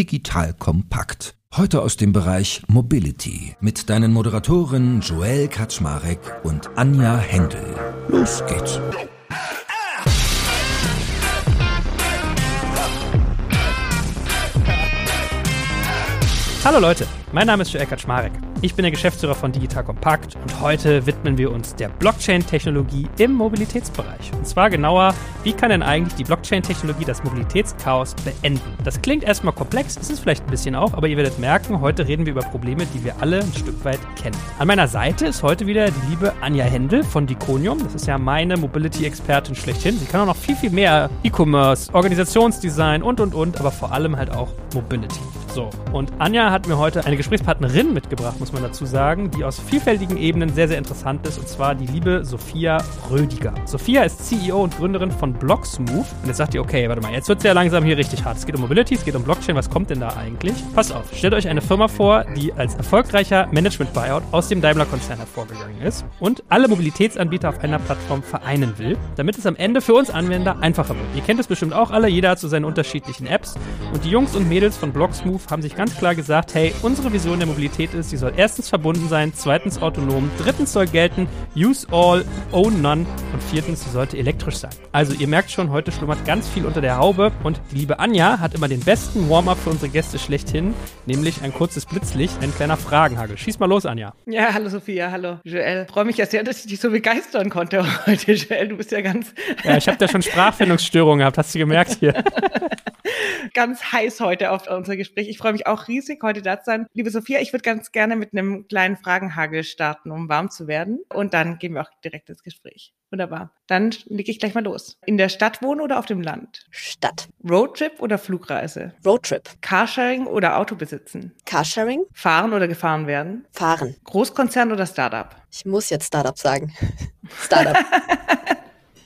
Digital Kompakt. Heute aus dem Bereich Mobility mit deinen Moderatoren Joel Kaczmarek und Anja Händel. Los geht's. Hallo Leute, mein Name ist Joel Kaczmarek. Ich bin der Geschäftsführer von Digital Compact und heute widmen wir uns der Blockchain-Technologie im Mobilitätsbereich. Und zwar genauer, wie kann denn eigentlich die Blockchain-Technologie das Mobilitätschaos beenden? Das klingt erstmal komplex, ist es vielleicht ein bisschen auch, aber ihr werdet merken, heute reden wir über Probleme, die wir alle ein Stück weit kennen. An meiner Seite ist heute wieder die liebe Anja Händel von Diconium. Das ist ja meine Mobility-Expertin schlechthin. Sie kann auch noch viel, viel mehr E-Commerce, Organisationsdesign und, und, und, aber vor allem halt auch Mobility. So, und Anja hat mir heute eine Gesprächspartnerin mitgebracht, muss man dazu sagen, die aus vielfältigen Ebenen sehr, sehr interessant ist, und zwar die liebe Sophia Rödiger. Sophia ist CEO und Gründerin von Blocksmove. Und jetzt sagt ihr, okay, warte mal, jetzt wird es ja langsam hier richtig hart. Es geht um Mobility, es geht um Blockchain, was kommt denn da eigentlich? Pass auf, stellt euch eine Firma vor, die als erfolgreicher Management-Buyout aus dem Daimler-Konzern hervorgegangen ist und alle Mobilitätsanbieter auf einer Plattform vereinen will, damit es am Ende für uns Anwender einfacher wird. Ihr kennt es bestimmt auch alle, jeder hat so seine unterschiedlichen Apps und die Jungs und Mädels von Blocksmove Move haben sich ganz klar gesagt, hey, unsere Vision der Mobilität ist, sie soll erstens verbunden sein, zweitens autonom, drittens soll gelten, use all, own none und viertens, sie sollte elektrisch sein. Also ihr merkt schon, heute schlummert ganz viel unter der Haube und die liebe Anja hat immer den besten Warm-up für unsere Gäste schlechthin, nämlich ein kurzes Blitzlicht, ein kleiner Fragenhagel. Schieß mal los, Anja. Ja, hallo Sophia, hallo Joel. Freue mich ja sehr, dass ich dich so begeistern konnte heute, Joel. Du bist ja ganz... Ja, ich habe da schon Sprachfindungsstörungen gehabt, hast du gemerkt hier. ganz heiß heute auf unser Gespräch. Ich freue mich auch riesig, heute da zu sein. Liebe Sophia, ich würde ganz gerne mit einem kleinen Fragenhagel starten, um warm zu werden. Und dann gehen wir auch direkt ins Gespräch. Wunderbar. Dann lege ich gleich mal los. In der Stadt wohnen oder auf dem Land? Stadt. Roadtrip oder Flugreise? Roadtrip. Carsharing oder Auto besitzen? Carsharing. Fahren oder gefahren werden? Fahren. Großkonzern oder Startup? Ich muss jetzt Startup sagen. Startup.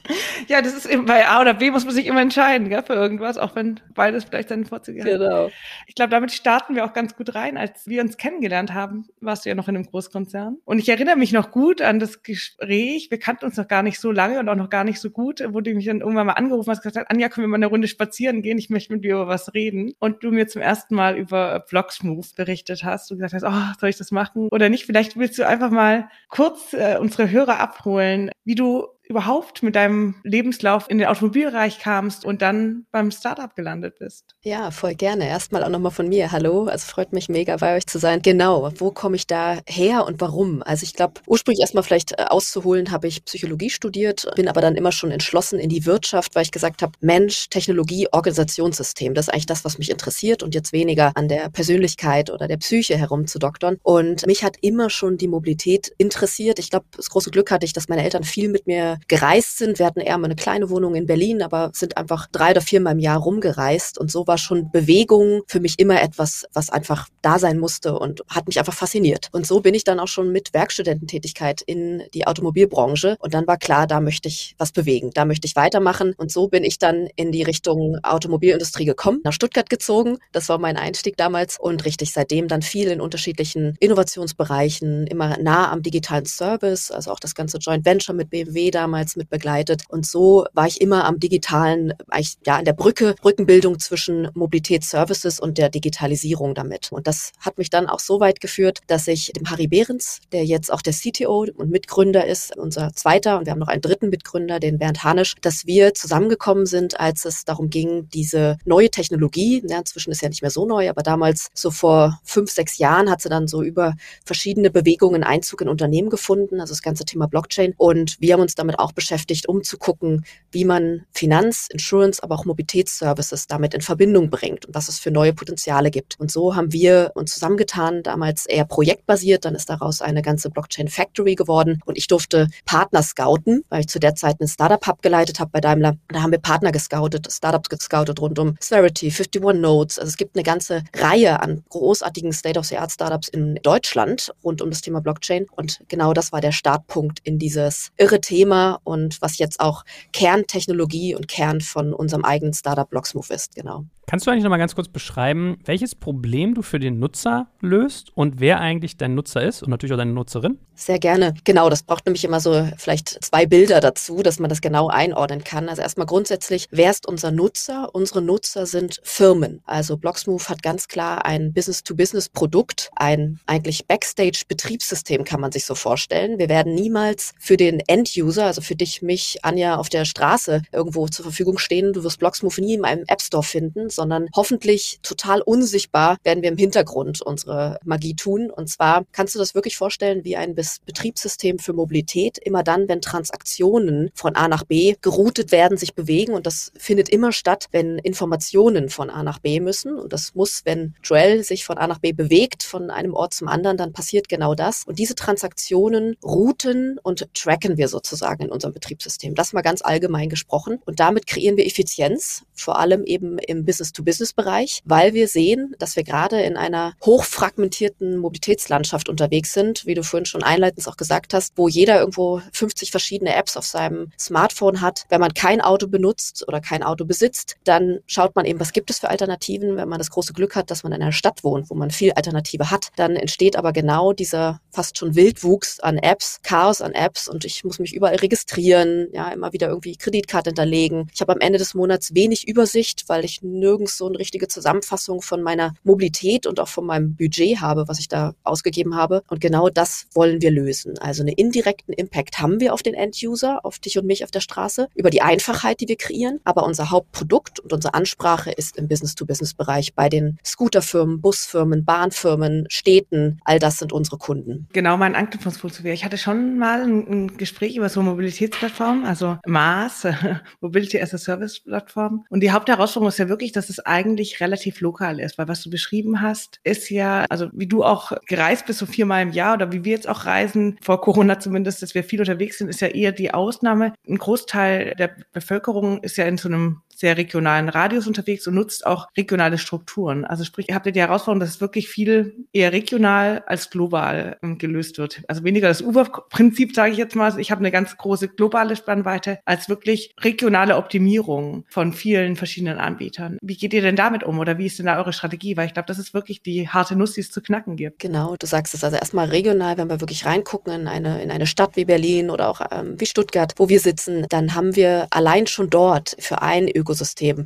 Ja, das ist eben bei A oder B muss man sich immer entscheiden, gell, für irgendwas, auch wenn beides vielleicht seine Vorzüge hat. Genau. Ich glaube, damit starten wir auch ganz gut rein. Als wir uns kennengelernt haben, warst du ja noch in einem Großkonzern. Und ich erinnere mich noch gut an das Gespräch. Wir kannten uns noch gar nicht so lange und auch noch gar nicht so gut, wo du mich dann irgendwann mal angerufen hast, gesagt, Anja, können wir mal eine Runde spazieren gehen? Ich möchte mit dir über was reden. Und du mir zum ersten Mal über Blocksmove berichtet hast. Du gesagt hast, oh, soll ich das machen oder nicht? Vielleicht willst du einfach mal kurz äh, unsere Hörer abholen, wie du überhaupt mit deinem Lebenslauf in den Automobilbereich kamst und dann beim Startup gelandet bist. Ja, voll gerne. Erstmal auch nochmal von mir. Hallo, also freut mich mega bei euch zu sein. Genau, wo komme ich da her und warum? Also ich glaube, ursprünglich erstmal vielleicht äh, auszuholen, habe ich Psychologie studiert, bin aber dann immer schon entschlossen in die Wirtschaft, weil ich gesagt habe, Mensch, Technologie, Organisationssystem, das ist eigentlich das, was mich interessiert und jetzt weniger an der Persönlichkeit oder der Psyche herumzudoktern. Und mich hat immer schon die Mobilität interessiert. Ich glaube, das große Glück hatte ich, dass meine Eltern viel mit mir gereist sind. Wir hatten eher mal eine kleine Wohnung in Berlin, aber sind einfach drei oder viermal im Jahr rumgereist. Und so war schon Bewegung für mich immer etwas, was einfach da sein musste und hat mich einfach fasziniert. Und so bin ich dann auch schon mit Werkstudententätigkeit in die Automobilbranche. Und dann war klar, da möchte ich was bewegen, da möchte ich weitermachen. Und so bin ich dann in die Richtung Automobilindustrie gekommen, nach Stuttgart gezogen. Das war mein Einstieg damals und richtig seitdem dann viel in unterschiedlichen Innovationsbereichen, immer nah am digitalen Service, also auch das ganze Joint Venture mit BMW da damals mit begleitet. Und so war ich immer am digitalen, eigentlich, ja, an der Brücke, Brückenbildung zwischen Mobilitätsservices und der Digitalisierung damit. Und das hat mich dann auch so weit geführt, dass ich dem Harry Behrens, der jetzt auch der CTO und Mitgründer ist, unser zweiter, und wir haben noch einen dritten Mitgründer, den Bernd Hanisch, dass wir zusammengekommen sind, als es darum ging, diese neue Technologie, ja, inzwischen ist ja nicht mehr so neu, aber damals so vor fünf, sechs Jahren hat sie dann so über verschiedene Bewegungen Einzug in Unternehmen gefunden, also das ganze Thema Blockchain. Und wir haben uns damit damit auch beschäftigt, um zu gucken, wie man Finanz, Insurance, aber auch Mobilitätsservices damit in Verbindung bringt und was es für neue Potenziale gibt. Und so haben wir uns zusammengetan, damals eher projektbasiert, dann ist daraus eine ganze Blockchain Factory geworden und ich durfte Partner scouten, weil ich zu der Zeit einen Startup Hub geleitet habe bei Daimler. Da haben wir Partner gescoutet, Startups gescoutet rund um Sverity, 51 Notes. Also es gibt eine ganze Reihe an großartigen State-of-the-Art Startups in Deutschland rund um das Thema Blockchain und genau das war der Startpunkt in dieses irre Thema und was jetzt auch Kerntechnologie und Kern von unserem eigenen Startup Blocksmove ist, genau. Kannst du eigentlich noch mal ganz kurz beschreiben, welches Problem du für den Nutzer löst und wer eigentlich dein Nutzer ist und natürlich auch deine Nutzerin? Sehr gerne. Genau, das braucht nämlich immer so vielleicht zwei Bilder dazu, dass man das genau einordnen kann. Also erstmal grundsätzlich, wer ist unser Nutzer? Unsere Nutzer sind Firmen. Also Blocksmove hat ganz klar ein Business-to-Business-Produkt, ein eigentlich Backstage-Betriebssystem kann man sich so vorstellen. Wir werden niemals für den End-User, also für dich, mich, Anja, auf der Straße irgendwo zur Verfügung stehen. Du wirst Blocksmove nie in einem App Store finden, sondern hoffentlich total unsichtbar werden wir im Hintergrund unsere Magie tun. Und zwar kannst du das wirklich vorstellen wie ein Betriebssystem für Mobilität. Immer dann, wenn Transaktionen von A nach B geroutet werden, sich bewegen. Und das findet immer statt, wenn Informationen von A nach B müssen. Und das muss, wenn Joel sich von A nach B bewegt, von einem Ort zum anderen, dann passiert genau das. Und diese Transaktionen routen und tracken wir sozusagen in unserem Betriebssystem. Das mal ganz allgemein gesprochen. Und damit kreieren wir Effizienz, vor allem eben im Business-to-Business-Bereich, weil wir sehen, dass wir gerade in einer hochfragmentierten Mobilitätslandschaft unterwegs sind, wie du vorhin schon einleitend auch gesagt hast, wo jeder irgendwo 50 verschiedene Apps auf seinem Smartphone hat. Wenn man kein Auto benutzt oder kein Auto besitzt, dann schaut man eben, was gibt es für Alternativen. Wenn man das große Glück hat, dass man in einer Stadt wohnt, wo man viel Alternative hat, dann entsteht aber genau dieser fast schon Wildwuchs an Apps, Chaos an Apps und ich muss mich überall registrieren, ja, immer wieder irgendwie Kreditkarte hinterlegen. Ich habe am Ende des Monats wenig Übersicht, weil ich nirgends so eine richtige Zusammenfassung von meiner Mobilität und auch von meinem Budget habe, was ich da ausgegeben habe. Und genau das wollen wir lösen. Also einen indirekten Impact haben wir auf den End-User, auf dich und mich auf der Straße, über die Einfachheit, die wir kreieren. Aber unser Hauptprodukt und unsere Ansprache ist im Business-to-Business-Bereich bei den Scooterfirmen, Busfirmen, Bahnfirmen, Städten. All das sind unsere Kunden. Genau mein Anknüpfungspunkt zu Ich hatte schon mal ein, ein Gespräch über so Mobilitätsplattformen, also MaaS, Mobility as a Service Plattform. Und die Hauptherausforderung ist ja wirklich, dass es eigentlich relativ lokal ist, weil was du beschrieben hast, ist ja, also wie du auch gereist bist, so viermal im Jahr oder wie wir jetzt auch reisen, vor Corona zumindest, dass wir viel unterwegs sind, ist ja eher die Ausnahme. Ein Großteil der Bevölkerung ist ja in so einem sehr regionalen Radius unterwegs und nutzt auch regionale Strukturen. Also sprich, ihr habt ja die Herausforderung, dass es wirklich viel eher regional als global ähm, gelöst wird. Also weniger das Uber-Prinzip, sage ich jetzt mal. Ich habe eine ganz große globale Spannweite als wirklich regionale Optimierung von vielen verschiedenen Anbietern. Wie geht ihr denn damit um oder wie ist denn da eure Strategie? Weil ich glaube, das ist wirklich die harte Nuss, die es zu knacken gibt. Genau, du sagst es also erstmal regional, wenn wir wirklich reingucken in eine, in eine Stadt wie Berlin oder auch ähm, wie Stuttgart, wo wir sitzen, dann haben wir allein schon dort für ein Ökosystem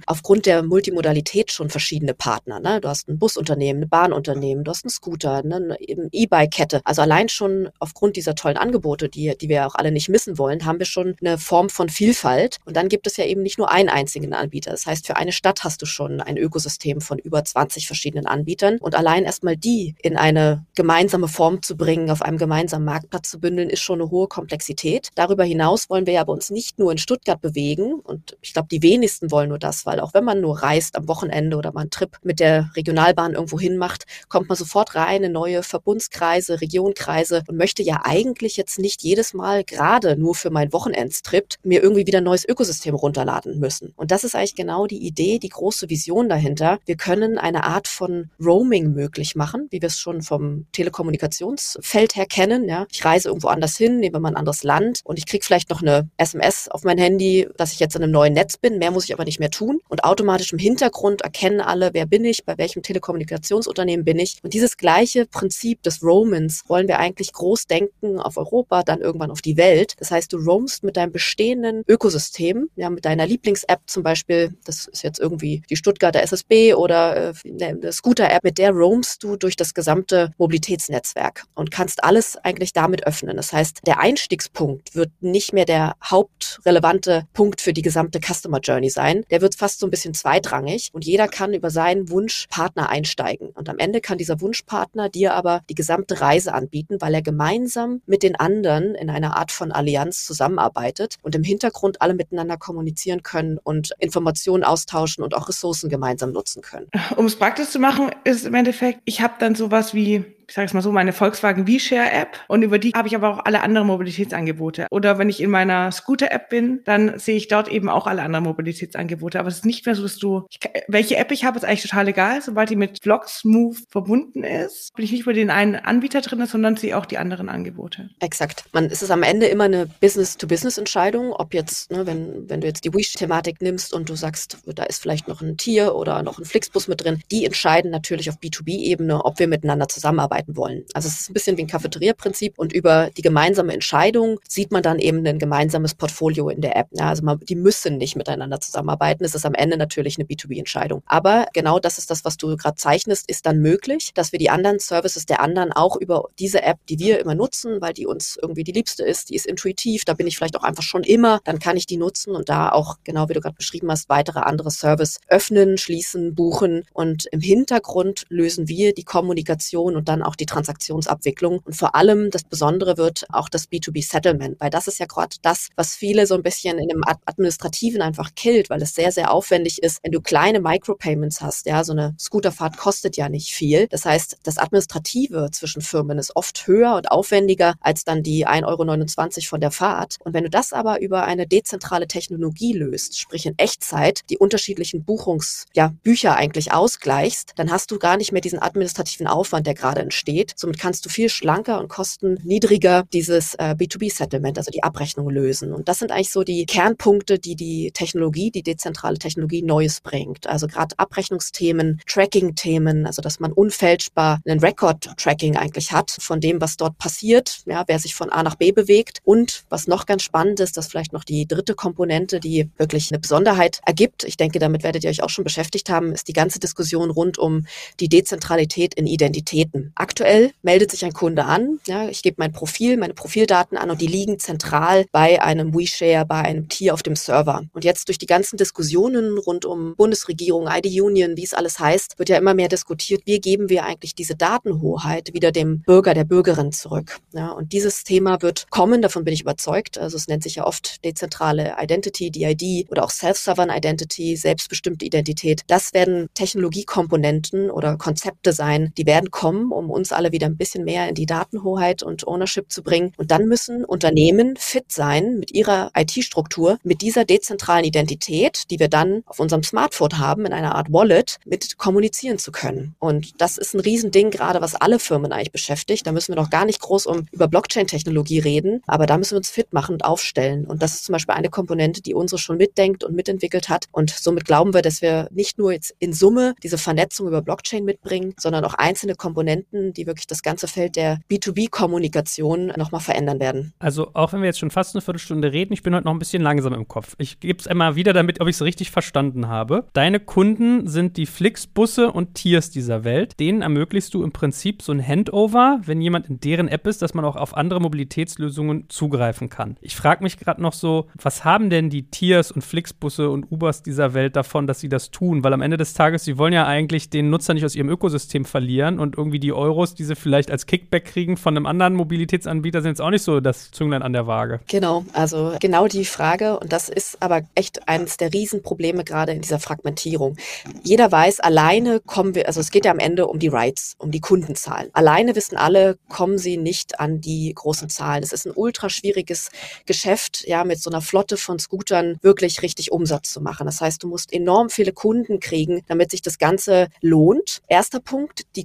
aufgrund der Multimodalität schon verschiedene Partner. Ne? Du hast ein Busunternehmen, ein Bahnunternehmen, du hast einen Scooter, ne? eine E-Bike-Kette. Also allein schon aufgrund dieser tollen Angebote, die, die wir auch alle nicht missen wollen, haben wir schon eine Form von Vielfalt. Und dann gibt es ja eben nicht nur einen einzigen Anbieter. Das heißt, für eine Stadt hast du schon ein Ökosystem von über 20 verschiedenen Anbietern. Und allein erstmal die in eine gemeinsame Form zu bringen, auf einem gemeinsamen Marktplatz zu bündeln, ist schon eine hohe Komplexität. Darüber hinaus wollen wir ja bei uns nicht nur in Stuttgart bewegen. Und ich glaube, die wenigsten wollen nur das, weil auch wenn man nur reist am Wochenende oder mal einen Trip mit der Regionalbahn irgendwo hin macht, kommt man sofort rein in neue Verbundskreise, Regionkreise und möchte ja eigentlich jetzt nicht jedes Mal gerade nur für meinen Wochenendstrip mir irgendwie wieder ein neues Ökosystem runterladen müssen. Und das ist eigentlich genau die Idee, die große Vision dahinter. Wir können eine Art von Roaming möglich machen, wie wir es schon vom Telekommunikationsfeld her kennen. Ja. Ich reise irgendwo anders hin, nehme mal ein anderes Land und ich kriege vielleicht noch eine SMS auf mein Handy, dass ich jetzt in einem neuen Netz bin. Mehr muss ich aber nicht mehr tun. Und automatisch im Hintergrund erkennen alle, wer bin ich, bei welchem Telekommunikationsunternehmen bin ich. Und dieses gleiche Prinzip des Roamens wollen wir eigentlich groß denken auf Europa, dann irgendwann auf die Welt. Das heißt, du roamst mit deinem bestehenden Ökosystem, ja, mit deiner Lieblings-App zum Beispiel, das ist jetzt irgendwie die Stuttgarter SSB oder äh, eine Scooter-App, mit der roamst du durch das gesamte Mobilitätsnetzwerk und kannst alles eigentlich damit öffnen. Das heißt, der Einstiegspunkt wird nicht mehr der hauptrelevante Punkt für die gesamte Customer Journey sein. Der wird fast so ein bisschen zweitrangig und jeder kann über seinen Wunschpartner einsteigen. Und am Ende kann dieser Wunschpartner dir aber die gesamte Reise anbieten, weil er gemeinsam mit den anderen in einer Art von Allianz zusammenarbeitet und im Hintergrund alle miteinander kommunizieren können und Informationen austauschen und auch Ressourcen gemeinsam nutzen können. Um es praktisch zu machen, ist im Endeffekt, ich habe dann sowas wie ich sage es mal so, meine Volkswagen V-Share-App und über die habe ich aber auch alle anderen Mobilitätsangebote. Oder wenn ich in meiner Scooter-App bin, dann sehe ich dort eben auch alle anderen Mobilitätsangebote. Aber es ist nicht mehr so, dass du, ich, welche App ich habe, ist eigentlich total egal. Sobald die mit Vlogs Move verbunden ist, bin ich nicht über den einen Anbieter drin, sondern sehe auch die anderen Angebote. Exakt. Man ist es am Ende immer eine Business-to-Business-Entscheidung, ob jetzt, ne, wenn, wenn du jetzt die Wish-Thematik nimmst und du sagst, da ist vielleicht noch ein Tier oder noch ein Flixbus mit drin, die entscheiden natürlich auf B2B-Ebene, ob wir miteinander zusammenarbeiten wollen. Also es ist ein bisschen wie ein Cafeteria-Prinzip und über die gemeinsame Entscheidung sieht man dann eben ein gemeinsames Portfolio in der App. Ja, also man, die müssen nicht miteinander zusammenarbeiten. Es ist am Ende natürlich eine B2B-Entscheidung. Aber genau das ist das, was du gerade zeichnest, ist dann möglich, dass wir die anderen Services der anderen auch über diese App, die wir immer nutzen, weil die uns irgendwie die liebste ist, die ist intuitiv, da bin ich vielleicht auch einfach schon immer, dann kann ich die nutzen und da auch, genau wie du gerade beschrieben hast, weitere andere Service öffnen, schließen, buchen und im Hintergrund lösen wir die Kommunikation und dann auch die Transaktionsabwicklung und vor allem das Besondere wird auch das B2B Settlement, weil das ist ja gerade das, was viele so ein bisschen in dem Administrativen einfach killt, weil es sehr, sehr aufwendig ist, wenn du kleine Micropayments hast, ja, so eine Scooterfahrt kostet ja nicht viel. Das heißt, das Administrative zwischen Firmen ist oft höher und aufwendiger als dann die 1,29 Euro von der Fahrt. Und wenn du das aber über eine dezentrale Technologie löst, sprich in Echtzeit die unterschiedlichen Buchungs, ja, eigentlich ausgleichst, dann hast du gar nicht mehr diesen administrativen Aufwand, der gerade entsteht. Somit kannst du viel schlanker und kostenniedriger dieses äh, B2B-Settlement, also die Abrechnung lösen. Und das sind eigentlich so die Kernpunkte, die die Technologie, die dezentrale Technologie Neues bringt. Also gerade Abrechnungsthemen, Tracking-Themen, also dass man unfälschbar einen Record-Tracking eigentlich hat von dem, was dort passiert, ja, wer sich von A nach B bewegt. Und was noch ganz spannend ist, das vielleicht noch die dritte Komponente, die wirklich eine Besonderheit ergibt. Ich denke, damit werdet ihr euch auch schon beschäftigt haben, ist die ganze Diskussion rund um die Dezentralität in Identitäten. Aktuell meldet sich ein Kunde an, ja, ich gebe mein Profil, meine Profildaten an und die liegen zentral bei einem WeShare, bei einem Tier auf dem Server. Und jetzt durch die ganzen Diskussionen rund um Bundesregierung, ID Union, wie es alles heißt, wird ja immer mehr diskutiert, wie geben wir eigentlich diese Datenhoheit wieder dem Bürger, der Bürgerin zurück. Ja, und dieses Thema wird kommen, davon bin ich überzeugt. Also es nennt sich ja oft dezentrale Identity, DID oder auch Self-Sovereign Identity, selbstbestimmte Identität. Das werden Technologiekomponenten oder Konzepte sein, die werden kommen, um uns alle wieder ein bisschen mehr in die Datenhoheit und Ownership zu bringen. Und dann müssen Unternehmen fit sein mit ihrer IT-Struktur, mit dieser dezentralen Identität, die wir dann auf unserem Smartphone haben, in einer Art Wallet, mit kommunizieren zu können. Und das ist ein Riesending, gerade was alle Firmen eigentlich beschäftigt. Da müssen wir noch gar nicht groß um über Blockchain-Technologie reden, aber da müssen wir uns fit machen und aufstellen. Und das ist zum Beispiel eine Komponente, die unsere schon mitdenkt und mitentwickelt hat. Und somit glauben wir, dass wir nicht nur jetzt in Summe diese Vernetzung über Blockchain mitbringen, sondern auch einzelne Komponenten, die wirklich das ganze Feld der B2B-Kommunikation nochmal verändern werden. Also auch wenn wir jetzt schon fast eine Viertelstunde reden, ich bin heute noch ein bisschen langsam im Kopf. Ich gebe es einmal wieder damit, ob ich es richtig verstanden habe. Deine Kunden sind die Flixbusse und Tiers dieser Welt. Denen ermöglichst du im Prinzip so ein Handover, wenn jemand in deren App ist, dass man auch auf andere Mobilitätslösungen zugreifen kann. Ich frage mich gerade noch so, was haben denn die Tiers und Flixbusse und Ubers dieser Welt davon, dass sie das tun? Weil am Ende des Tages, sie wollen ja eigentlich den Nutzer nicht aus ihrem Ökosystem verlieren und irgendwie die Euros, die sie vielleicht als Kickback kriegen von einem anderen Mobilitätsanbieter, sind jetzt auch nicht so das Zünglein an der Waage. Genau, also genau die Frage und das ist aber echt eines der Riesenprobleme gerade in dieser Fragmentierung. Jeder weiß, alleine kommen wir, also es geht ja am Ende um die Rights, um die Kundenzahlen. Alleine wissen alle, kommen sie nicht an die großen Zahlen. Es ist ein ultra schwieriges Geschäft, ja, mit so einer Flotte von Scootern wirklich richtig Umsatz zu machen. Das heißt, du musst enorm viele Kunden kriegen, damit sich das Ganze lohnt. Erster Punkt, die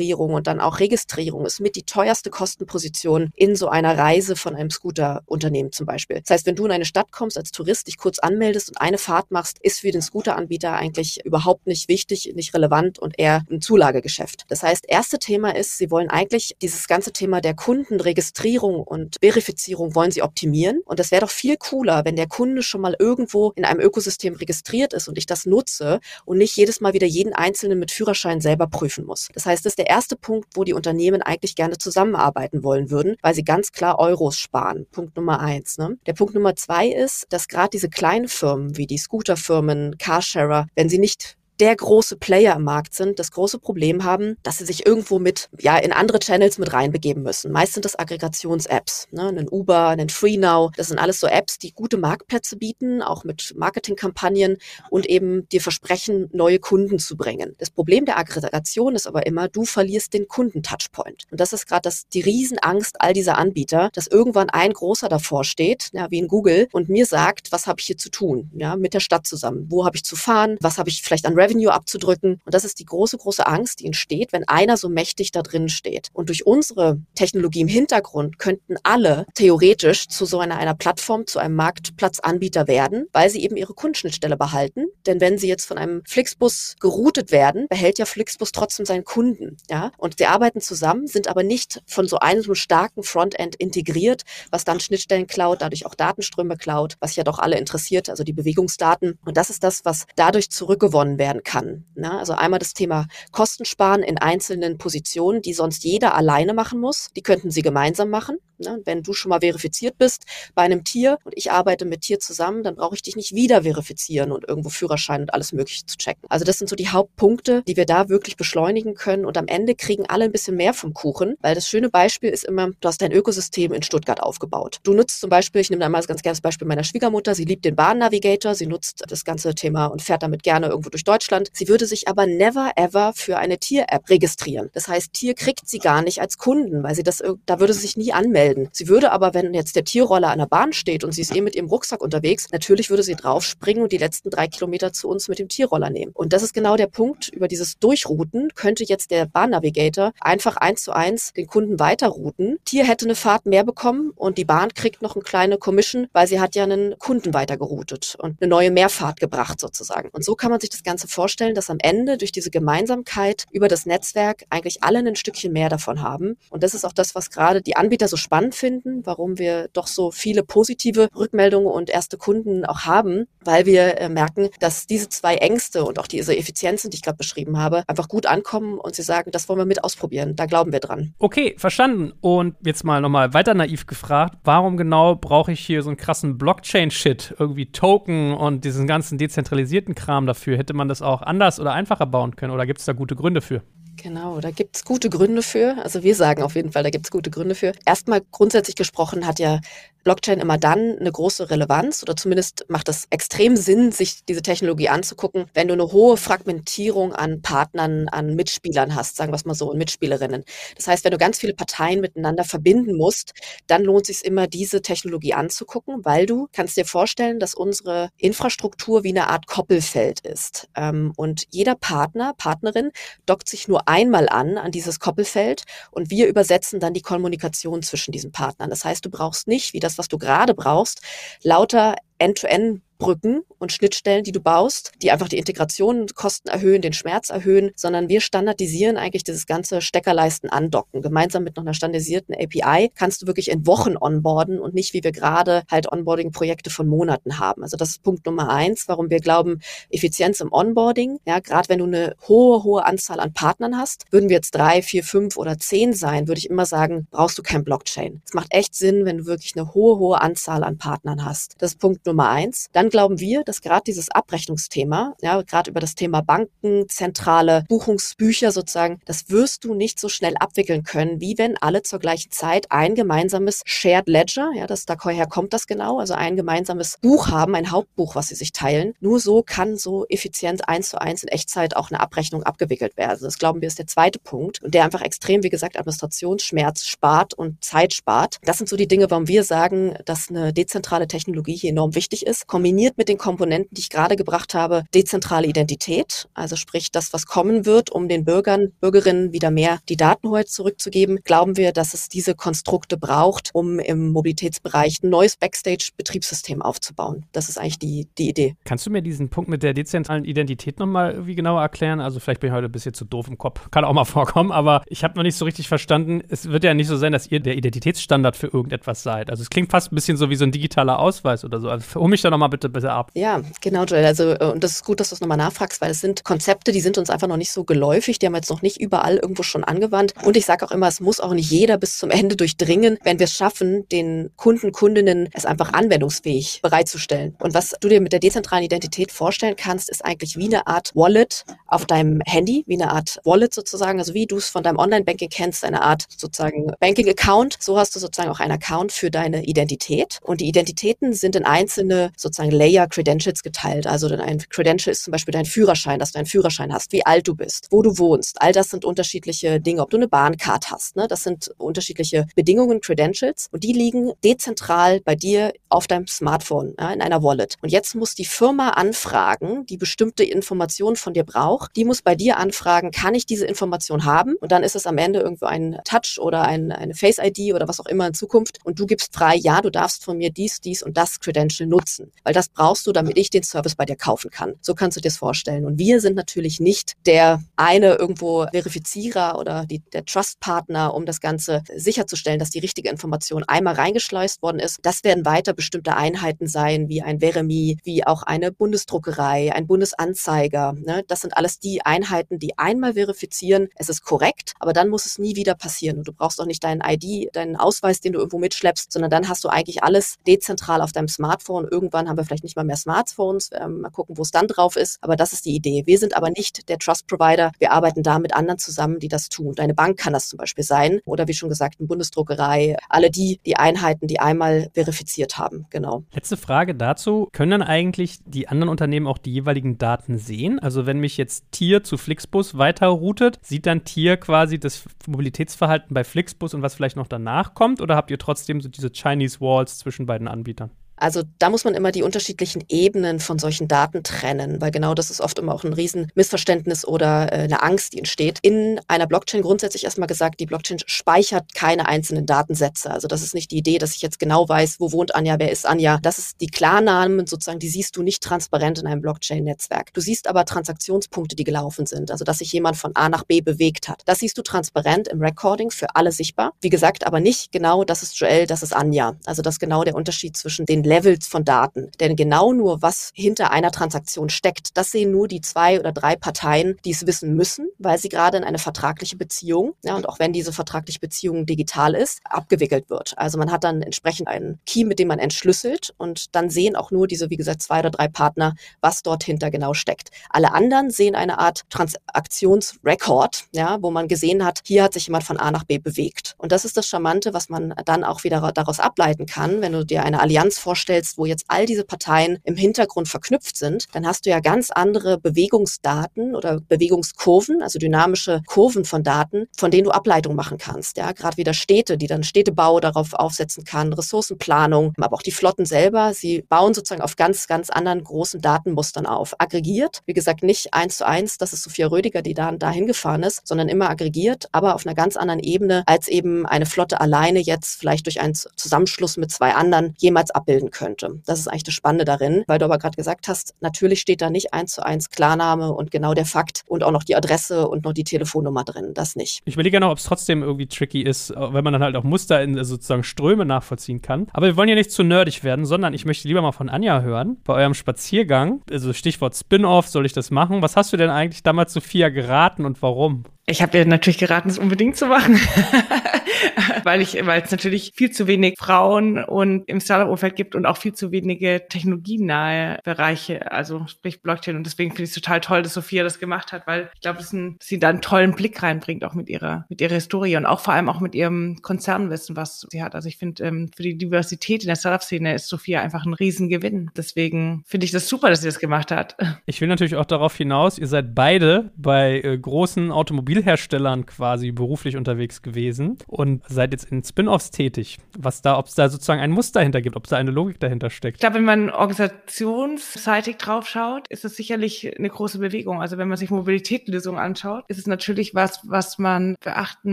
Kundenakquirierung und dann auch Registrierung ist mit die teuerste Kostenposition in so einer Reise von einem Scooterunternehmen zum Beispiel. Das heißt, wenn du in eine Stadt kommst als Tourist, dich kurz anmeldest und eine Fahrt machst, ist für den Scooteranbieter eigentlich überhaupt nicht wichtig, nicht relevant und eher ein Zulagegeschäft. Das heißt, erste Thema ist, sie wollen eigentlich dieses ganze Thema der Kundenregistrierung und Verifizierung wollen sie optimieren. Und das wäre doch viel cooler, wenn der Kunde schon mal irgendwo in einem Ökosystem registriert ist und ich das nutze und nicht jedes Mal wieder jeden Einzelnen mit Führerschein selber prüfen muss. Das heißt, das ist der erste Punkt, wo die Unternehmen eigentlich gerne zusammenarbeiten wollen würden, weil sie ganz klar Euros sparen. Punkt Nummer eins. Ne? Der Punkt Nummer zwei ist, dass gerade diese kleinen Firmen wie die Scooterfirmen, Carsharer, wenn sie nicht der große Player im Markt sind, das große Problem haben, dass sie sich irgendwo mit, ja, in andere Channels mit reinbegeben müssen. Meist sind das Aggregations-Apps, ne? Ein Uber, ein FreeNow. Das sind alles so Apps, die gute Marktplätze bieten, auch mit Marketingkampagnen und eben dir versprechen, neue Kunden zu bringen. Das Problem der Aggregation ist aber immer, du verlierst den Kunden-Touchpoint. Und das ist gerade die Riesenangst all dieser Anbieter, dass irgendwann ein großer davor steht, ja, wie in Google, und mir sagt, was habe ich hier zu tun, ja, mit der Stadt zusammen. Wo habe ich zu fahren? Was habe ich vielleicht an Revenue abzudrücken? Und das ist die große, große Angst, die entsteht, wenn einer so mächtig da drin steht. Und durch unsere Technologie im Hintergrund könnten alle theoretisch zu so einer, einer Plattform, zu einem Marktplatzanbieter werden, weil sie eben ihre Kundenschnittstelle behalten. Denn wenn sie jetzt von einem Flixbus geroutet werden, behält ja Flixbus trotzdem seinen Kunden. Ja? Und sie arbeiten zusammen, sind aber nicht von so einem starken Frontend integriert, was dann Schnittstellen klaut, dadurch auch Datenströme klaut, was ja doch alle interessiert, also die Bewegungsdaten. Und das ist das, was dadurch zurückgewonnen werden kann. Ja? Also einmal das Thema Kostensparen in einzelnen Positionen, die sonst jeder alleine machen muss. Die könnten sie gemeinsam machen. Ne? Wenn du schon mal verifiziert bist bei einem Tier und ich arbeite mit Tier zusammen, dann brauche ich dich nicht wieder verifizieren und irgendwo Führerschein und alles Mögliche zu checken. Also das sind so die Hauptpunkte, die wir da wirklich beschleunigen können und am Ende kriegen alle ein bisschen mehr vom Kuchen, weil das schöne Beispiel ist immer, du hast dein Ökosystem in Stuttgart aufgebaut. Du nutzt zum Beispiel, ich nehme da mal ganz gerne das Beispiel meiner Schwiegermutter, sie liebt den Bahnnavigator, sie nutzt das ganze Thema und fährt damit gerne irgendwo durch Deutschland. Sie würde sich aber never ever für eine Tier-App registrieren. Das heißt, Tier kriegt sie gar nicht als Kunden, weil sie das, da würde sie sich nie anmelden. Sie würde aber, wenn jetzt der Tierroller an der Bahn steht und sie ist eh mit ihrem Rucksack unterwegs, natürlich würde sie draufspringen und die letzten drei Kilometer zu uns mit dem Tierroller nehmen. Und das ist genau der Punkt. Über dieses Durchrouten könnte jetzt der Bahnnavigator einfach eins zu eins den Kunden weiterrouten. Tier hätte eine Fahrt mehr bekommen und die Bahn kriegt noch eine kleine Commission, weil sie hat ja einen Kunden weitergeroutet und eine neue Mehrfahrt gebracht sozusagen. Und so kann man sich das Ganze vorstellen, dass am Ende durch diese Gemeinsamkeit über das Netzwerk eigentlich alle ein Stückchen mehr davon haben. Und das ist auch das, was gerade die Anbieter so spannend finden, warum wir doch so viele positive Rückmeldungen und erste Kunden auch haben, weil wir äh, merken, dass diese zwei Ängste und auch diese Effizienzen, die ich gerade beschrieben habe, einfach gut ankommen und sie sagen, das wollen wir mit ausprobieren. Da glauben wir dran. Okay, verstanden. Und jetzt mal nochmal weiter naiv gefragt, warum genau brauche ich hier so einen krassen Blockchain-Shit, irgendwie Token und diesen ganzen dezentralisierten Kram dafür? Hätte man das auch anders oder einfacher bauen können oder gibt es da gute Gründe für? Genau, da gibt es gute Gründe für. Also wir sagen auf jeden Fall, da gibt es gute Gründe für. Erstmal grundsätzlich gesprochen hat ja Blockchain immer dann eine große Relevanz oder zumindest macht es extrem Sinn, sich diese Technologie anzugucken, wenn du eine hohe Fragmentierung an Partnern, an Mitspielern hast, sagen wir es mal so, und Mitspielerinnen. Das heißt, wenn du ganz viele Parteien miteinander verbinden musst, dann lohnt sich immer, diese Technologie anzugucken, weil du kannst dir vorstellen, dass unsere Infrastruktur wie eine Art Koppelfeld ist. Ähm, und jeder Partner, Partnerin dockt sich nur einmal an, an dieses Koppelfeld und wir übersetzen dann die Kommunikation zwischen diesen Partnern. Das heißt, du brauchst nicht, wie das was du gerade brauchst, lauter End-to-End Brücken und Schnittstellen, die du baust, die einfach die Integrationskosten erhöhen, den Schmerz erhöhen, sondern wir standardisieren eigentlich dieses ganze Steckerleisten andocken. Gemeinsam mit noch einer standardisierten API kannst du wirklich in Wochen onboarden und nicht wie wir gerade halt Onboarding-Projekte von Monaten haben. Also das ist Punkt Nummer eins, warum wir glauben, Effizienz im Onboarding, ja, gerade wenn du eine hohe, hohe Anzahl an Partnern hast, würden wir jetzt drei, vier, fünf oder zehn sein, würde ich immer sagen, brauchst du kein Blockchain. Es macht echt Sinn, wenn du wirklich eine hohe, hohe Anzahl an Partnern hast. Das ist Punkt Nummer eins. Dann glauben wir, dass gerade dieses Abrechnungsthema, ja, gerade über das Thema Banken, zentrale Buchungsbücher sozusagen, das wirst du nicht so schnell abwickeln können, wie wenn alle zur gleichen Zeit ein gemeinsames Shared Ledger, ja, das daher kommt das genau, also ein gemeinsames Buch haben, ein Hauptbuch, was sie sich teilen. Nur so kann so effizient eins zu eins in Echtzeit auch eine Abrechnung abgewickelt werden. Also das glauben wir ist der zweite Punkt und der einfach extrem, wie gesagt, Administrationsschmerz spart und Zeit spart. Das sind so die Dinge, warum wir sagen, dass eine dezentrale Technologie hier enorm wichtig ist. Kombiniert kombiniert mit den Komponenten, die ich gerade gebracht habe, dezentrale Identität, also sprich das, was kommen wird, um den Bürgern, Bürgerinnen wieder mehr die Datenhoheit zurückzugeben, glauben wir, dass es diese Konstrukte braucht, um im Mobilitätsbereich ein neues Backstage-Betriebssystem aufzubauen. Das ist eigentlich die, die Idee. Kannst du mir diesen Punkt mit der dezentralen Identität nochmal irgendwie genauer erklären? Also vielleicht bin ich heute ein bisschen zu doof im Kopf, kann auch mal vorkommen, aber ich habe noch nicht so richtig verstanden. Es wird ja nicht so sein, dass ihr der Identitätsstandard für irgendetwas seid. Also es klingt fast ein bisschen so wie so ein digitaler Ausweis oder so. Also hol mich da nochmal bitte bitte ab. Ja, genau, Joel. Also, äh, und das ist gut, dass du es nochmal nachfragst, weil es sind Konzepte, die sind uns einfach noch nicht so geläufig. Die haben wir jetzt noch nicht überall irgendwo schon angewandt. Und ich sage auch immer, es muss auch nicht jeder bis zum Ende durchdringen, wenn wir es schaffen, den Kunden, Kundinnen es einfach anwendungsfähig bereitzustellen. Und was du dir mit der dezentralen Identität vorstellen kannst, ist eigentlich wie eine Art Wallet auf deinem Handy, wie eine Art Wallet sozusagen, also wie du es von deinem Online-Banking kennst, eine Art sozusagen Banking-Account. So hast du sozusagen auch einen Account für deine Identität. Und die Identitäten sind in einzelne sozusagen Layer Credentials geteilt. Also ein Credential ist zum Beispiel dein Führerschein, dass du einen Führerschein hast, wie alt du bist, wo du wohnst. All das sind unterschiedliche Dinge, ob du eine Bahncard hast. Ne? Das sind unterschiedliche Bedingungen, Credentials. Und die liegen dezentral bei dir auf deinem Smartphone, ja, in einer Wallet. Und jetzt muss die Firma anfragen, die bestimmte Informationen von dir braucht. Die muss bei dir anfragen, kann ich diese Information haben? Und dann ist es am Ende irgendwo ein Touch oder ein, eine Face-ID oder was auch immer in Zukunft. Und du gibst frei, ja, du darfst von mir dies, dies und das Credential nutzen. Weil das brauchst du, damit ich den Service bei dir kaufen kann. So kannst du dir das vorstellen. Und wir sind natürlich nicht der eine irgendwo Verifizierer oder die, der Trust-Partner, um das Ganze sicherzustellen, dass die richtige Information einmal reingeschleust worden ist. Das werden weiter bestimmte Einheiten sein, wie ein Veremi, wie auch eine Bundesdruckerei, ein Bundesanzeiger. Ne? Das sind alles die Einheiten, die einmal verifizieren, es ist korrekt, aber dann muss es nie wieder passieren. Und du brauchst auch nicht deinen ID, deinen Ausweis, den du irgendwo mitschleppst, sondern dann hast du eigentlich alles dezentral auf deinem Smartphone. Irgendwann haben wir vielleicht nicht mal mehr Smartphones. Ähm, mal gucken, wo es dann drauf ist. Aber das ist die Idee. Wir sind aber nicht der Trust Provider. Wir arbeiten da mit anderen zusammen, die das tun. Deine Bank kann das zum Beispiel sein. Oder wie schon gesagt, eine Bundesdruckerei. Alle die, die Einheiten, die einmal verifiziert haben. Genau. Letzte Frage dazu. Können dann eigentlich die anderen Unternehmen auch die jeweiligen Daten sehen? Also wenn mich jetzt Tier zu Flixbus weiter routet, sieht dann Tier quasi das Mobilitätsverhalten bei Flixbus und was vielleicht noch danach kommt? Oder habt ihr trotzdem so diese Chinese Walls zwischen beiden Anbietern? Also da muss man immer die unterschiedlichen Ebenen von solchen Daten trennen, weil genau das ist oft immer auch ein Riesenmissverständnis oder äh, eine Angst, die entsteht. In einer Blockchain grundsätzlich erstmal gesagt, die Blockchain speichert keine einzelnen Datensätze. Also das ist nicht die Idee, dass ich jetzt genau weiß, wo wohnt Anja, wer ist Anja. Das ist die Klarnamen sozusagen, die siehst du nicht transparent in einem Blockchain-Netzwerk. Du siehst aber Transaktionspunkte, die gelaufen sind, also dass sich jemand von A nach B bewegt hat. Das siehst du transparent im Recording für alle sichtbar. Wie gesagt, aber nicht genau, das ist Joel, das ist Anja. Also das ist genau der Unterschied zwischen den Levels von Daten. Denn genau nur, was hinter einer Transaktion steckt, das sehen nur die zwei oder drei Parteien, die es wissen müssen, weil sie gerade in eine vertragliche Beziehung, ja, und auch wenn diese vertragliche Beziehung digital ist, abgewickelt wird. Also man hat dann entsprechend einen Key, mit dem man entschlüsselt und dann sehen auch nur diese, wie gesagt, zwei oder drei Partner, was dort hinter genau steckt. Alle anderen sehen eine Art Transaktionsrecord, ja, wo man gesehen hat, hier hat sich jemand von A nach B bewegt. Und das ist das Charmante, was man dann auch wieder daraus ableiten kann, wenn du dir eine Allianz vorstellst, wo jetzt all diese Parteien im Hintergrund verknüpft sind, dann hast du ja ganz andere Bewegungsdaten oder Bewegungskurven, also dynamische Kurven von Daten, von denen du Ableitung machen kannst. Ja, gerade wieder Städte, die dann Städtebau darauf aufsetzen kann, Ressourcenplanung, aber auch die Flotten selber, sie bauen sozusagen auf ganz, ganz anderen großen Datenmustern auf. Aggregiert, wie gesagt, nicht eins zu eins, das ist Sophia Rödiger, die da, da hingefahren ist, sondern immer aggregiert, aber auf einer ganz anderen Ebene, als eben eine Flotte alleine jetzt vielleicht durch einen Zusammenschluss mit zwei anderen jemals abbilden könnte. Das ist eigentlich das Spannende darin, weil du aber gerade gesagt hast, natürlich steht da nicht eins zu eins Klarname und genau der Fakt und auch noch die Adresse und noch die Telefonnummer drin. Das nicht. Ich überlege ja noch, ob es trotzdem irgendwie tricky ist, wenn man dann halt auch Muster in sozusagen Ströme nachvollziehen kann. Aber wir wollen ja nicht zu nerdig werden, sondern ich möchte lieber mal von Anja hören, bei eurem Spaziergang. Also Stichwort Spin-off, soll ich das machen? Was hast du denn eigentlich damals Sophia geraten und warum? Ich habe dir natürlich geraten, es unbedingt zu machen, weil ich, weil es natürlich viel zu wenig Frauen und im Startup-Umfeld gibt und auch viel zu wenige technologienahe Bereiche, also sprich Blockchain. Und deswegen finde ich es total toll, dass Sophia das gemacht hat, weil ich glaube, dass, dass sie da einen tollen Blick reinbringt, auch mit ihrer, mit ihrer Historie und auch vor allem auch mit ihrem Konzernwissen, was sie hat. Also ich finde, ähm, für die Diversität in der Startup-Szene ist Sophia einfach ein Riesengewinn. Deswegen finde ich das super, dass sie das gemacht hat. Ich will natürlich auch darauf hinaus, ihr seid beide bei äh, großen Automobil Automobilherstellern quasi beruflich unterwegs gewesen und seid jetzt in Spin-offs tätig. Was da, ob es da sozusagen ein Muster dahinter gibt, ob da eine Logik dahinter steckt. Ich glaube, wenn man organisationsseitig drauf schaut, ist es sicherlich eine große Bewegung. Also wenn man sich Mobilitätslösungen anschaut, ist es natürlich was, was man beachten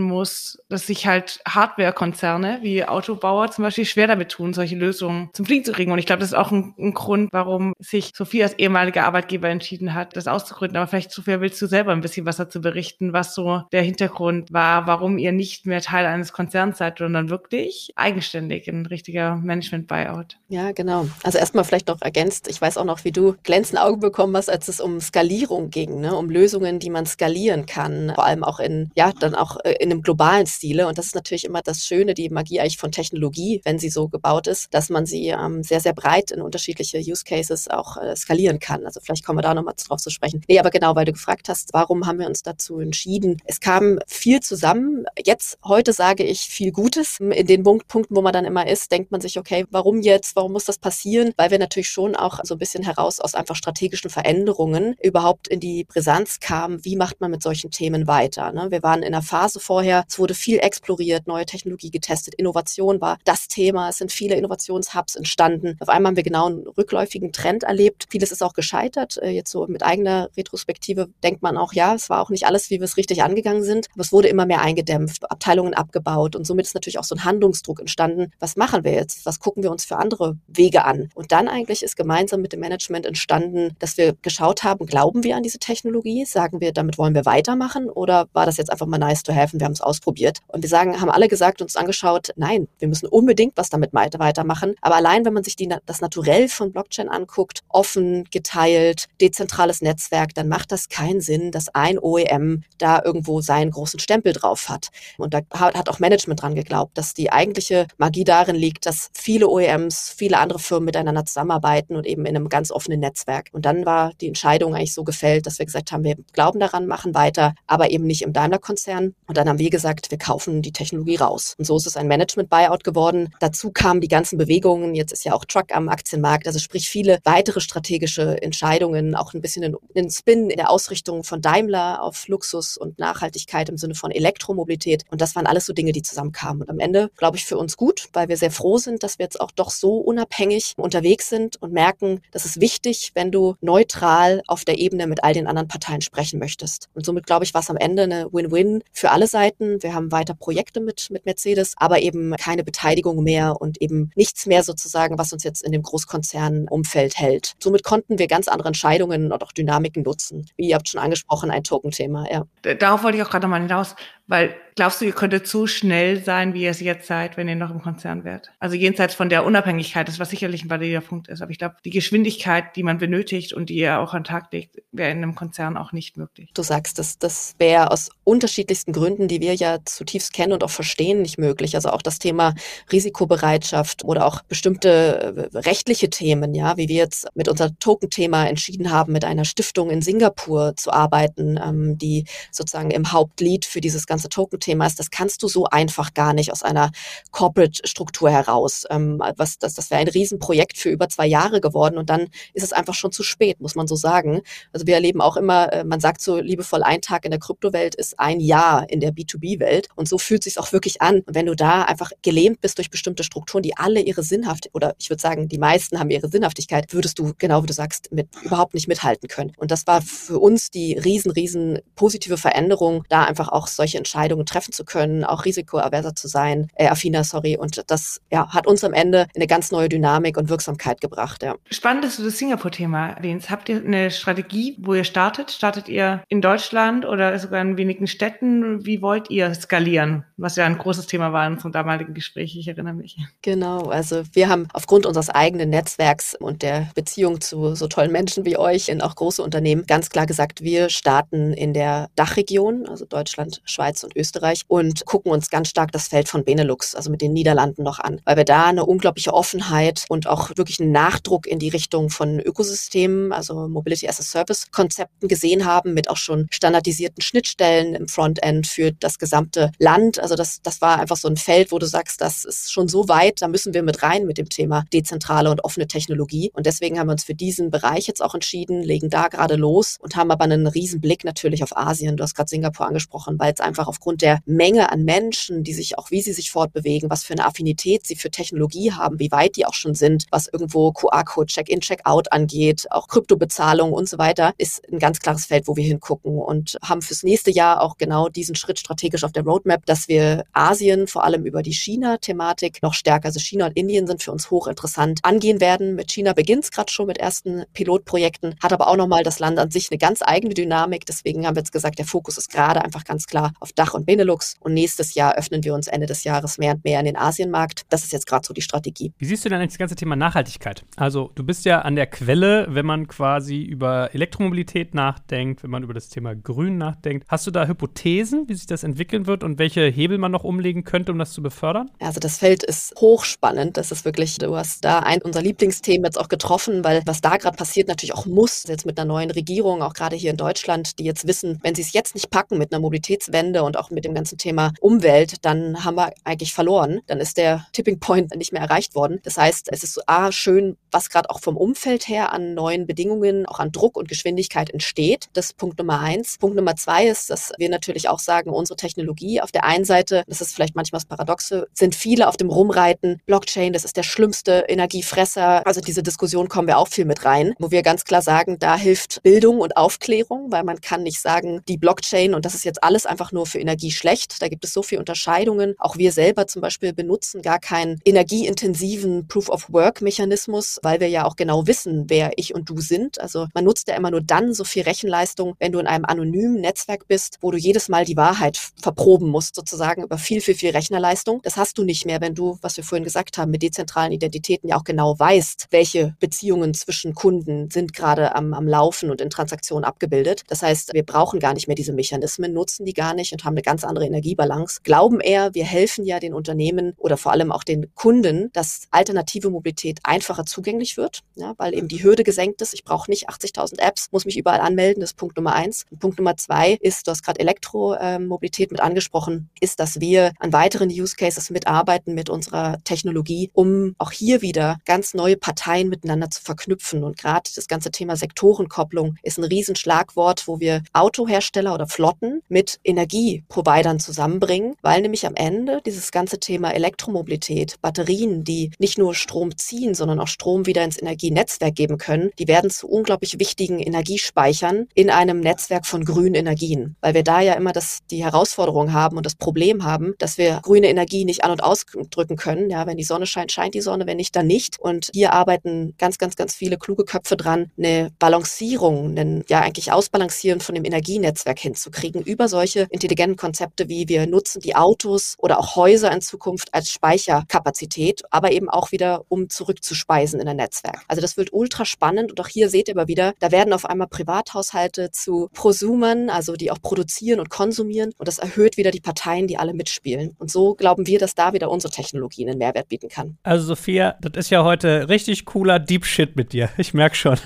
muss, dass sich halt Hardware-Konzerne wie Autobauer zum Beispiel schwer damit tun, solche Lösungen zum Fliegen zu kriegen. Und ich glaube, das ist auch ein, ein Grund, warum sich Sophie als ehemaliger Arbeitgeber entschieden hat, das auszugründen. Aber vielleicht, Sophia, willst du selber ein bisschen was dazu berichten, was so der Hintergrund war, warum ihr nicht mehr Teil eines Konzerns seid, sondern wirklich eigenständig ein richtiger Management-Buyout. Ja, genau. Also erstmal vielleicht noch ergänzt, ich weiß auch noch, wie du glänzende Augen bekommen hast, als es um Skalierung ging, ne? um Lösungen, die man skalieren kann, vor allem auch in, ja, dann auch äh, in einem globalen Stile. Und das ist natürlich immer das Schöne, die Magie eigentlich von Technologie, wenn sie so gebaut ist, dass man sie ähm, sehr, sehr breit in unterschiedliche Use Cases auch äh, skalieren kann. Also vielleicht kommen wir da nochmal drauf zu sprechen. Nee, aber genau, weil du gefragt hast, warum haben wir uns dazu entschieden? Es kam viel zusammen. Jetzt, heute sage ich viel Gutes. In den Punkten, wo man dann immer ist, denkt man sich, okay, warum jetzt? Warum muss das passieren? Weil wir natürlich schon auch so ein bisschen heraus aus einfach strategischen Veränderungen überhaupt in die Brisanz kamen. Wie macht man mit solchen Themen weiter? Ne? Wir waren in einer Phase vorher, es wurde viel exploriert, neue Technologie getestet, Innovation war das Thema. Es sind viele Innovationshubs entstanden. Auf einmal haben wir genau einen rückläufigen Trend erlebt. Vieles ist auch gescheitert. Äh, jetzt so mit eigener Retrospektive denkt man auch, ja, es war auch nicht alles, wie wir es richtig angegangen sind. Aber es wurde immer mehr eingedämpft, Abteilungen abgebaut und somit ist natürlich auch so ein Handlungsdruck entstanden. Was machen wir jetzt? Was gucken wir uns für andere Wege an? Und dann eigentlich ist gemeinsam mit dem Management entstanden, dass wir geschaut haben, glauben wir an diese Technologie? Sagen wir, damit wollen wir weitermachen? Oder war das jetzt einfach mal nice to have und wir haben es ausprobiert? Und wir sagen, haben alle gesagt, uns angeschaut, nein, wir müssen unbedingt was damit weitermachen. Aber allein, wenn man sich die, das Naturell von Blockchain anguckt, offen, geteilt, dezentrales Netzwerk, dann macht das keinen Sinn, dass ein OEM da irgendwo seinen großen Stempel drauf hat. Und da hat auch Management dran geglaubt, dass die eigentliche Magie darin liegt, dass viele OEMs, viele andere Firmen miteinander zusammenarbeiten und eben in einem ganz offenen Netzwerk. Und dann war die Entscheidung eigentlich so gefällt, dass wir gesagt haben, wir glauben daran, machen weiter, aber eben nicht im Daimler-Konzern. Und dann haben wir gesagt, wir kaufen die Technologie raus. Und so ist es ein Management-Buyout geworden. Dazu kamen die ganzen Bewegungen. Jetzt ist ja auch Truck am Aktienmarkt, also sprich viele weitere strategische Entscheidungen, auch ein bisschen den Spin in der Ausrichtung von Daimler auf Luxus und Nachhaltigkeit im Sinne von Elektromobilität. Und das waren alles so Dinge, die zusammenkamen. Und am Ende, glaube ich, für uns gut, weil wir sehr froh sind, dass wir jetzt auch doch so unabhängig unterwegs sind und merken, das ist wichtig, wenn du neutral auf der Ebene mit all den anderen Parteien sprechen möchtest. Und somit, glaube ich, war es am Ende eine Win-Win für alle Seiten. Wir haben weiter Projekte mit, mit Mercedes, aber eben keine Beteiligung mehr und eben nichts mehr sozusagen, was uns jetzt in dem Großkonzernumfeld hält. Somit konnten wir ganz andere Entscheidungen und auch Dynamiken nutzen. Wie ihr habt schon angesprochen, ein Token-Thema, ja. Darauf wollte ich auch gerade nochmal hinaus, weil glaubst du, ihr könntet so schnell sein, wie ihr es jetzt seid, wenn ihr noch im Konzern wärt? Also jenseits von der Unabhängigkeit, das was sicherlich ein valider Punkt ist. Aber ich glaube, die Geschwindigkeit, die man benötigt und die ihr auch an den Tag legt, wäre in einem Konzern auch nicht möglich. Du sagst, das, das wäre aus unterschiedlichsten Gründen, die wir ja zutiefst kennen und auch verstehen, nicht möglich. Also auch das Thema Risikobereitschaft oder auch bestimmte äh, rechtliche Themen, ja, wie wir jetzt mit unserem Token-Thema entschieden haben, mit einer Stiftung in Singapur zu arbeiten, ähm, die sozusagen im Hauptlied für dieses ganze ganze Token-Thema ist, das kannst du so einfach gar nicht aus einer Corporate-Struktur heraus. Ähm, was, das das wäre ein Riesenprojekt für über zwei Jahre geworden und dann ist es einfach schon zu spät, muss man so sagen. Also wir erleben auch immer, äh, man sagt so liebevoll, ein Tag in der Kryptowelt ist ein Jahr in der B2B-Welt und so fühlt sich auch wirklich an. Und wenn du da einfach gelähmt bist durch bestimmte Strukturen, die alle ihre Sinnhaftigkeit, oder ich würde sagen, die meisten haben ihre Sinnhaftigkeit, würdest du, genau wie du sagst, mit überhaupt nicht mithalten können. Und das war für uns die riesen, riesen positive Veränderung, da einfach auch solche Entscheidungen treffen zu können, auch risikoaverser zu sein, äh, affiner, sorry. Und das ja, hat uns am Ende eine ganz neue Dynamik und Wirksamkeit gebracht. Ja. Spannend, dass du das Singapur-Thema erwähnst. Habt ihr eine Strategie, wo ihr startet? Startet ihr in Deutschland oder sogar in wenigen Städten? Wie wollt ihr skalieren? Was ja ein großes Thema war in unserem damaligen Gespräch, ich erinnere mich. Genau, also wir haben aufgrund unseres eigenen Netzwerks und der Beziehung zu so tollen Menschen wie euch in auch große Unternehmen ganz klar gesagt, wir starten in der Dachregion, also Deutschland, Schweiz, Schweiz und Österreich und gucken uns ganz stark das Feld von Benelux, also mit den Niederlanden noch an, weil wir da eine unglaubliche Offenheit und auch wirklich einen Nachdruck in die Richtung von Ökosystemen, also Mobility as a Service Konzepten gesehen haben, mit auch schon standardisierten Schnittstellen im Frontend für das gesamte Land. Also das, das war einfach so ein Feld, wo du sagst, das ist schon so weit, da müssen wir mit rein mit dem Thema dezentrale und offene Technologie. Und deswegen haben wir uns für diesen Bereich jetzt auch entschieden, legen da gerade los und haben aber einen riesen Blick natürlich auf Asien. Du hast gerade Singapur angesprochen, weil es einfach aufgrund der Menge an Menschen, die sich auch, wie sie sich fortbewegen, was für eine Affinität sie für Technologie haben, wie weit die auch schon sind, was irgendwo QR-Code, Check-in, Check-out angeht, auch Kryptobezahlung und so weiter, ist ein ganz klares Feld, wo wir hingucken und haben fürs nächste Jahr auch genau diesen Schritt strategisch auf der Roadmap, dass wir Asien vor allem über die China-Thematik noch stärker, also China und Indien sind für uns hochinteressant, angehen werden. Mit China beginnt es gerade schon mit ersten Pilotprojekten, hat aber auch nochmal das Land an sich eine ganz eigene Dynamik. Deswegen haben wir jetzt gesagt, der Fokus ist gerade einfach ganz klar auf auf Dach und Benelux. Und nächstes Jahr öffnen wir uns Ende des Jahres mehr und mehr in den Asienmarkt. Das ist jetzt gerade so die Strategie. Wie siehst du denn eigentlich das ganze Thema Nachhaltigkeit? Also du bist ja an der Quelle, wenn man quasi über Elektromobilität nachdenkt, wenn man über das Thema Grün nachdenkt. Hast du da Hypothesen, wie sich das entwickeln wird und welche Hebel man noch umlegen könnte, um das zu befördern? Also das Feld ist hochspannend. Das ist wirklich, du hast da ein unserer Lieblingsthemen jetzt auch getroffen, weil was da gerade passiert natürlich auch muss, jetzt mit einer neuen Regierung, auch gerade hier in Deutschland, die jetzt wissen, wenn sie es jetzt nicht packen mit einer Mobilitätswende und auch mit dem ganzen Thema Umwelt, dann haben wir eigentlich verloren. Dann ist der Tipping Point nicht mehr erreicht worden. Das heißt, es ist so A, schön, was gerade auch vom Umfeld her an neuen Bedingungen, auch an Druck und Geschwindigkeit entsteht. Das ist Punkt Nummer eins. Punkt Nummer zwei ist, dass wir natürlich auch sagen, unsere Technologie auf der einen Seite, das ist vielleicht manchmal das Paradoxe, sind viele auf dem Rumreiten. Blockchain, das ist der schlimmste Energiefresser. Also diese Diskussion kommen wir auch viel mit rein, wo wir ganz klar sagen, da hilft Bildung und Aufklärung, weil man kann nicht sagen, die Blockchain und das ist jetzt alles einfach nur für Energie schlecht. Da gibt es so viele Unterscheidungen. Auch wir selber zum Beispiel benutzen gar keinen energieintensiven Proof-of-Work-Mechanismus, weil wir ja auch genau wissen, wer ich und du sind. Also man nutzt ja immer nur dann so viel Rechenleistung, wenn du in einem anonymen Netzwerk bist, wo du jedes Mal die Wahrheit verproben musst, sozusagen über viel, viel, viel Rechnerleistung. Das hast du nicht mehr, wenn du, was wir vorhin gesagt haben, mit dezentralen Identitäten ja auch genau weißt, welche Beziehungen zwischen Kunden sind gerade am, am Laufen und in Transaktionen abgebildet. Das heißt, wir brauchen gar nicht mehr diese Mechanismen, nutzen die gar nicht und haben eine ganz andere Energiebalance. Glauben eher, wir helfen ja den Unternehmen oder vor allem auch den Kunden, dass alternative Mobilität einfacher zugänglich wird, ja, weil eben die Hürde gesenkt ist. Ich brauche nicht 80.000 Apps, muss mich überall anmelden. Das ist Punkt Nummer eins. Und Punkt Nummer zwei ist, du hast gerade Elektromobilität mit angesprochen, ist, dass wir an weiteren Use Cases mitarbeiten mit unserer Technologie, um auch hier wieder ganz neue Parteien miteinander zu verknüpfen. Und gerade das ganze Thema Sektorenkopplung ist ein Riesenschlagwort, wo wir Autohersteller oder Flotten mit Energieprovidern zusammenbringen, weil nämlich am Ende dieses ganze Thema Elektromobilität, Batterien, die nicht nur Strom ziehen, sondern auch Strom wieder ins Energienetzwerk geben können, die werden zu unglaublich wichtigen Energiespeichern in einem Netzwerk von grünen Energien, weil wir da ja immer das, die Herausforderung haben und das Problem haben, dass wir grüne Energie nicht an- und ausdrücken können. Ja, wenn die Sonne scheint, scheint die Sonne, wenn nicht, dann nicht. Und hier arbeiten ganz, ganz, ganz viele kluge Köpfe dran, eine Balancierung, einen, ja eigentlich Ausbalancieren von dem Energienetzwerk hinzukriegen über solche intelligenten Konzepte wie wir nutzen die Autos oder auch Häuser in Zukunft als Speicherkapazität, aber eben auch wieder, um zurückzuspeisen in ein Netzwerk. Also das wird ultra spannend und auch hier seht ihr aber wieder, da werden auf einmal Privathaushalte zu Prosumern, also die auch produzieren und konsumieren und das erhöht wieder die Parteien, die alle mitspielen. Und so glauben wir, dass da wieder unsere Technologie einen Mehrwert bieten kann. Also Sophia, das ist ja heute richtig cooler Deep Shit mit dir. Ich merke schon.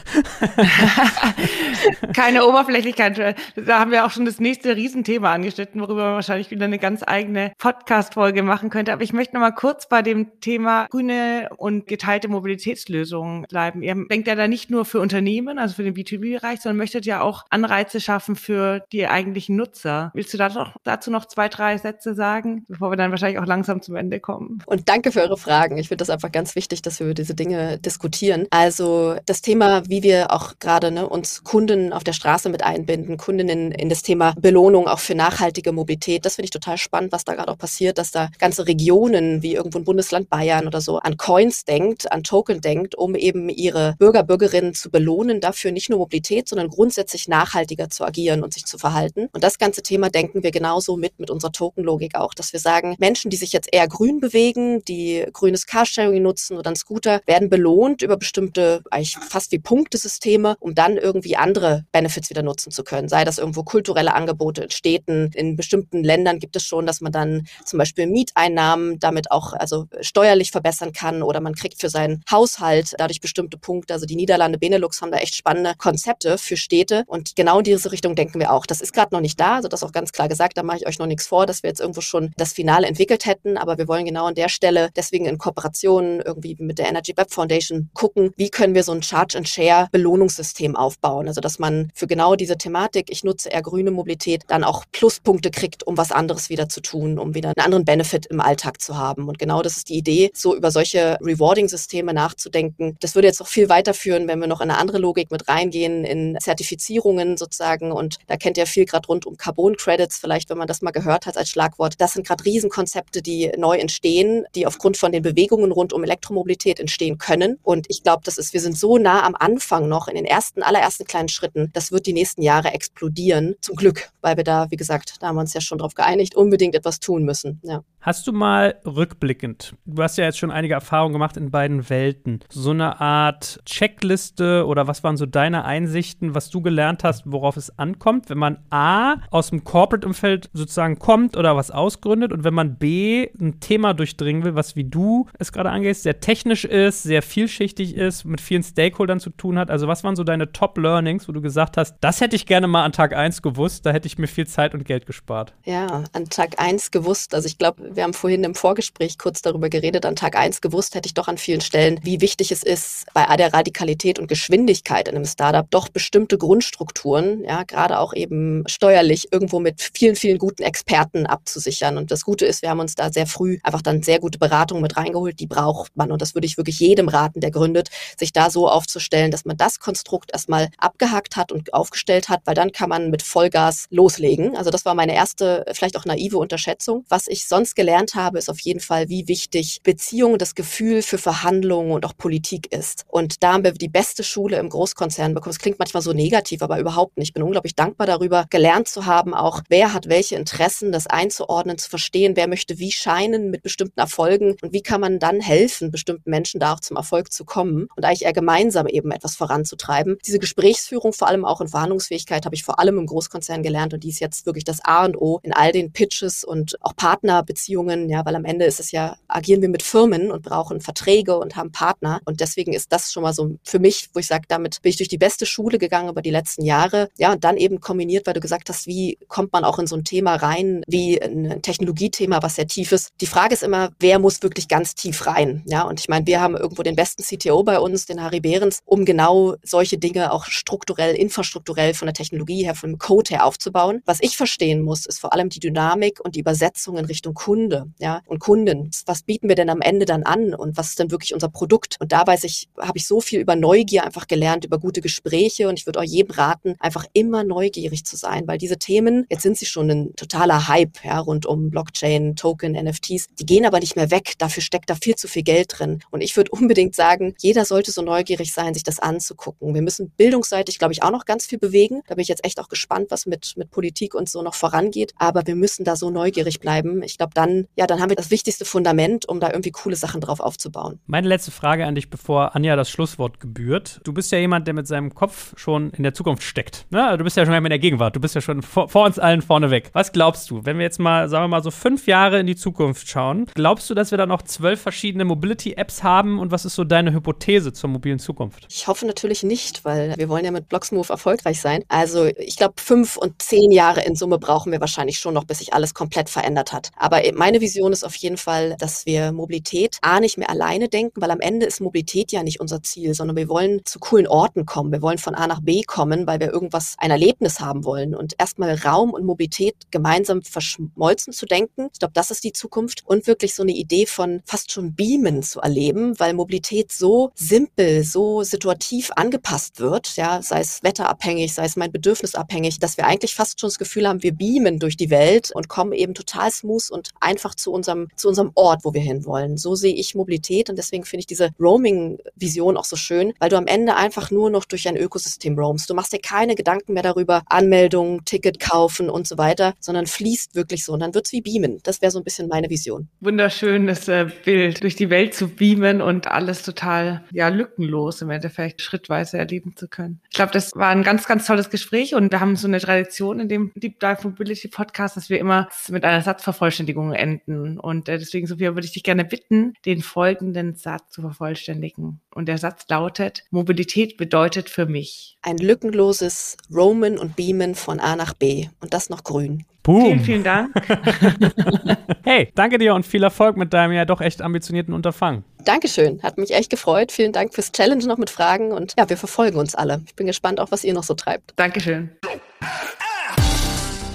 Keine Oberflächlichkeit. Da haben wir auch schon das nächste Riesenthema angeschnitten, worüber man wahrscheinlich wieder eine ganz eigene Podcast-Folge machen könnte. Aber ich möchte noch mal kurz bei dem Thema grüne und geteilte Mobilitätslösungen bleiben. Ihr denkt ja da nicht nur für Unternehmen, also für den B2B-Bereich, sondern möchtet ja auch Anreize schaffen für die eigentlichen Nutzer. Willst du dazu noch zwei, drei Sätze sagen, bevor wir dann wahrscheinlich auch langsam zum Ende kommen? Und danke für eure Fragen. Ich finde das einfach ganz wichtig, dass wir über diese Dinge diskutieren. Also das Thema, wie wir auch gerade ne, uns Kunden auf der Straße mit einbinden, Kundinnen in das Thema Belohnung auch für nachhaltige Mobilität, das finde ich total spannend, was da gerade auch passiert, dass da ganze Regionen wie irgendwo ein Bundesland Bayern oder so an Coins denkt, an Token denkt, um eben ihre Bürger, Bürgerinnen zu belohnen, dafür nicht nur Mobilität, sondern grundsätzlich nachhaltiger zu agieren und sich zu verhalten. Und das ganze Thema denken wir genauso mit, mit unserer Tokenlogik auch, dass wir sagen, Menschen, die sich jetzt eher grün bewegen, die grünes Carsharing nutzen oder einen Scooter, werden belohnt über bestimmte, eigentlich fast wie Punktesysteme, um dann irgendwie andere Benefits wieder nutzen zu können. Sei das irgendwo kulturelle Angebote in Städten. In bestimmten Ländern gibt es schon, dass man dann zum Beispiel Mieteinnahmen damit auch also steuerlich verbessern kann oder man kriegt für seinen Haushalt dadurch bestimmte Punkte. Also die Niederlande, Benelux haben da echt spannende Konzepte für Städte und genau in diese Richtung denken wir auch. Das ist gerade noch nicht da, also das auch ganz klar gesagt, da mache ich euch noch nichts vor, dass wir jetzt irgendwo schon das Finale entwickelt hätten, aber wir wollen genau an der Stelle deswegen in Kooperationen irgendwie mit der Energy Web Foundation gucken, wie können wir so ein Charge and Share Belohnungssystem aufbauen, also dass man für genau diese Thematik, ich nutze eher grüne Mobilität, dann auch Pluspunkte kriegt, um was anderes wieder zu tun, um wieder einen anderen Benefit im Alltag zu haben. Und genau das ist die Idee, so über solche Rewarding-Systeme nachzudenken. Das würde jetzt noch viel weiterführen, wenn wir noch in eine andere Logik mit reingehen, in Zertifizierungen sozusagen. Und da kennt ihr viel gerade rund um Carbon Credits, vielleicht, wenn man das mal gehört hat als Schlagwort. Das sind gerade Riesenkonzepte, die neu entstehen, die aufgrund von den Bewegungen rund um Elektromobilität entstehen können. Und ich glaube, das ist, wir sind so nah am Anfang noch in den ersten, allerersten kleinen Schritten. Das wird die nächsten Jahre explodieren. Zum Glück, weil wir da, wie gesagt, Da haben wir uns ja schon darauf geeinigt, unbedingt etwas tun müssen. Ja. Hast du mal rückblickend, du hast ja jetzt schon einige Erfahrungen gemacht in beiden Welten, so eine Art Checkliste oder was waren so deine Einsichten, was du gelernt hast, worauf es ankommt, wenn man A aus dem Corporate-Umfeld sozusagen kommt oder was ausgründet und wenn man B ein Thema durchdringen will, was wie du es gerade angehst, sehr technisch ist, sehr vielschichtig ist, mit vielen Stakeholdern zu tun hat. Also was waren so deine Top-Learnings, wo du gesagt hast, das hätte ich gerne mal an Tag 1 gewusst, da hätte ich mir viel Zeit und Geld gespart? Ja, an Tag 1 gewusst. Also ich glaube, wir haben vorhin im Vorgespräch kurz darüber geredet, an Tag 1 gewusst hätte ich doch an vielen Stellen, wie wichtig es ist, bei der Radikalität und Geschwindigkeit in einem Startup doch bestimmte Grundstrukturen, ja, gerade auch eben steuerlich irgendwo mit vielen, vielen guten Experten abzusichern. Und das Gute ist, wir haben uns da sehr früh einfach dann sehr gute Beratung mit reingeholt, die braucht man. Und das würde ich wirklich jedem raten, der gründet, sich da so aufzustellen, dass man das Konstrukt erstmal abgehakt hat und aufgestellt hat, weil dann kann man mit Vollgas loslegen. Also das war meine erste, vielleicht auch naive Unterschätzung. Was ich sonst gelernt habe, ist auf jeden Fall, wie wichtig Beziehungen, das Gefühl für Verhandlungen und auch Politik ist. Und da haben wir die beste Schule im Großkonzern bekommen. Es klingt manchmal so negativ, aber überhaupt nicht. Ich bin unglaublich dankbar darüber, gelernt zu haben, auch wer hat welche Interessen, das einzuordnen, zu verstehen, wer möchte wie scheinen mit bestimmten Erfolgen und wie kann man dann helfen, bestimmten Menschen da auch zum Erfolg zu kommen und eigentlich eher gemeinsam eben etwas voranzutreiben. Diese Gesprächsführung, vor allem auch in Verhandlungsfähigkeit, habe ich vor allem im Großkonzern gelernt und die ist jetzt wirklich das A und O in all den Pitches und auch Partnerbeziehungen, ja, weil am Ende ist es ja, agieren wir mit Firmen und brauchen Verträge und haben Partner und deswegen ist das schon mal so für mich, wo ich sage, damit bin ich durch die beste Schule gegangen über die letzten Jahre. Ja, und dann eben kombiniert, weil du gesagt hast, wie kommt man auch in so ein Thema rein, wie ein Technologiethema, was sehr tief ist. Die Frage ist immer, wer muss wirklich ganz tief rein? Ja, und ich meine, wir haben irgendwo den besten CTO bei uns, den Harry Behrens, um genau solche Dinge auch strukturell, infrastrukturell von der Technologie her, vom Code her aufzubauen. Was ich verstehen muss, ist vor allem die Dynamik und die Übersetzung in Richtung Kunde, ja, und Kunden. Was bieten wir denn am Ende dann an und was ist denn wirklich unser Produkt? Und da weiß ich, habe ich so viel über Neugier einfach gelernt, über gute Gespräche und ich würde auch jedem raten, einfach immer neugierig zu sein, weil diese Themen, jetzt sind sie schon ein totaler Hype, ja, rund um Blockchain, Token, NFTs, die gehen aber nicht mehr weg. Dafür steckt da viel zu viel Geld drin. Und ich würde unbedingt sagen, jeder sollte so neugierig sein, sich das anzugucken. Wir müssen bildungsseitig, glaube ich, auch noch ganz viel bewegen. Da bin ich jetzt echt auch gespannt, was mit, mit Politik und so noch vorangeht. Aber wir müssen da so neugierig bleiben. Ich glaube, dann, ja, dann haben wir das wichtigste Fundament, um da irgendwie coole Sachen drauf aufzubauen. Meine letzte Frage an dich, bevor Anja das Schlusswort gebührt. Du bist ja jemand, der mit seinem Kopf schon in der Zukunft steckt. Ne? Du bist ja schon in der Gegenwart. Du bist ja schon vor, vor uns allen vorneweg. Was glaubst du, wenn wir jetzt mal, sagen wir mal, so fünf Jahre in die Zukunft schauen, glaubst du, dass wir da noch zwölf verschiedene Mobility-Apps haben? Und was ist so deine Hypothese zur mobilen Zukunft? Ich hoffe natürlich nicht, weil wir wollen ja mit Blocksmove erfolgreich sein. Also ich glaube, fünf und zehn Jahre in Summe brauchen wir wahrscheinlich schon noch, bis sich alles komplett verändert hat. Aber meine Vision ist auf jeden Fall, dass wir Mobilität A nicht mehr alleine denken, weil am Ende ist Mobilität ja nicht unser Ziel, sondern wir wollen zu coolen Orten kommen. Wir wollen von A nach B kommen, weil wir irgendwas, ein Erlebnis haben wollen. Und erstmal Raum und Mobilität gemeinsam verschmolzen zu denken. Ich glaube, das ist die Zukunft. Und wirklich so eine Idee von fast schon Beamen zu erleben, weil Mobilität so simpel, so situativ angepasst wird, ja, sei es wetterabhängig, sei es mein Bedürfnis abhängig, dass wir eigentlich fast schon das Gefühl haben, wir beamen durch die Welt und kommen eben total smooth und einfach zu unserem, zu unserem Ort, wo wir hinwollen. So sehe ich Mobilität und deswegen finde ich diese Roaming-Vision auch so schön, weil du am Ende einfach nur noch durch ein Ökosystem roamst. Du machst dir keine Gedanken mehr darüber, Anmeldung, Ticket kaufen und so weiter, sondern fließt wirklich so und dann wird's wie beamen. Das wäre so ein bisschen meine Vision. Wunderschönes äh, Bild, durch die Welt zu beamen und alles total, ja, lückenlos im Endeffekt schrittweise erleben zu können. Ich glaube, das war ein ganz, ganz tolles Gespräch und wir haben so eine Tradition in dem Deep Dive Mobility Podcast, dass wir immer mit einer Satzvervollständigung enden. Und äh, deswegen, Sophia, würde ich dich gerne bitten, den folgenden Satz zu vervollständigen. Und der Satz lautet, Mobilität bedeutet für mich. Ein lückenloses Roamen und Beamen von A nach B. Und das noch grün. Boom. Vielen, vielen Dank. hey, danke dir und viel Erfolg mit deinem ja doch echt ambitionierten Unterfangen. Dankeschön, hat mich echt gefreut. Vielen Dank fürs Challenge noch mit Fragen und ja, wir verfolgen uns alle. Ich bin gespannt auch, was ihr noch so treibt. Dankeschön.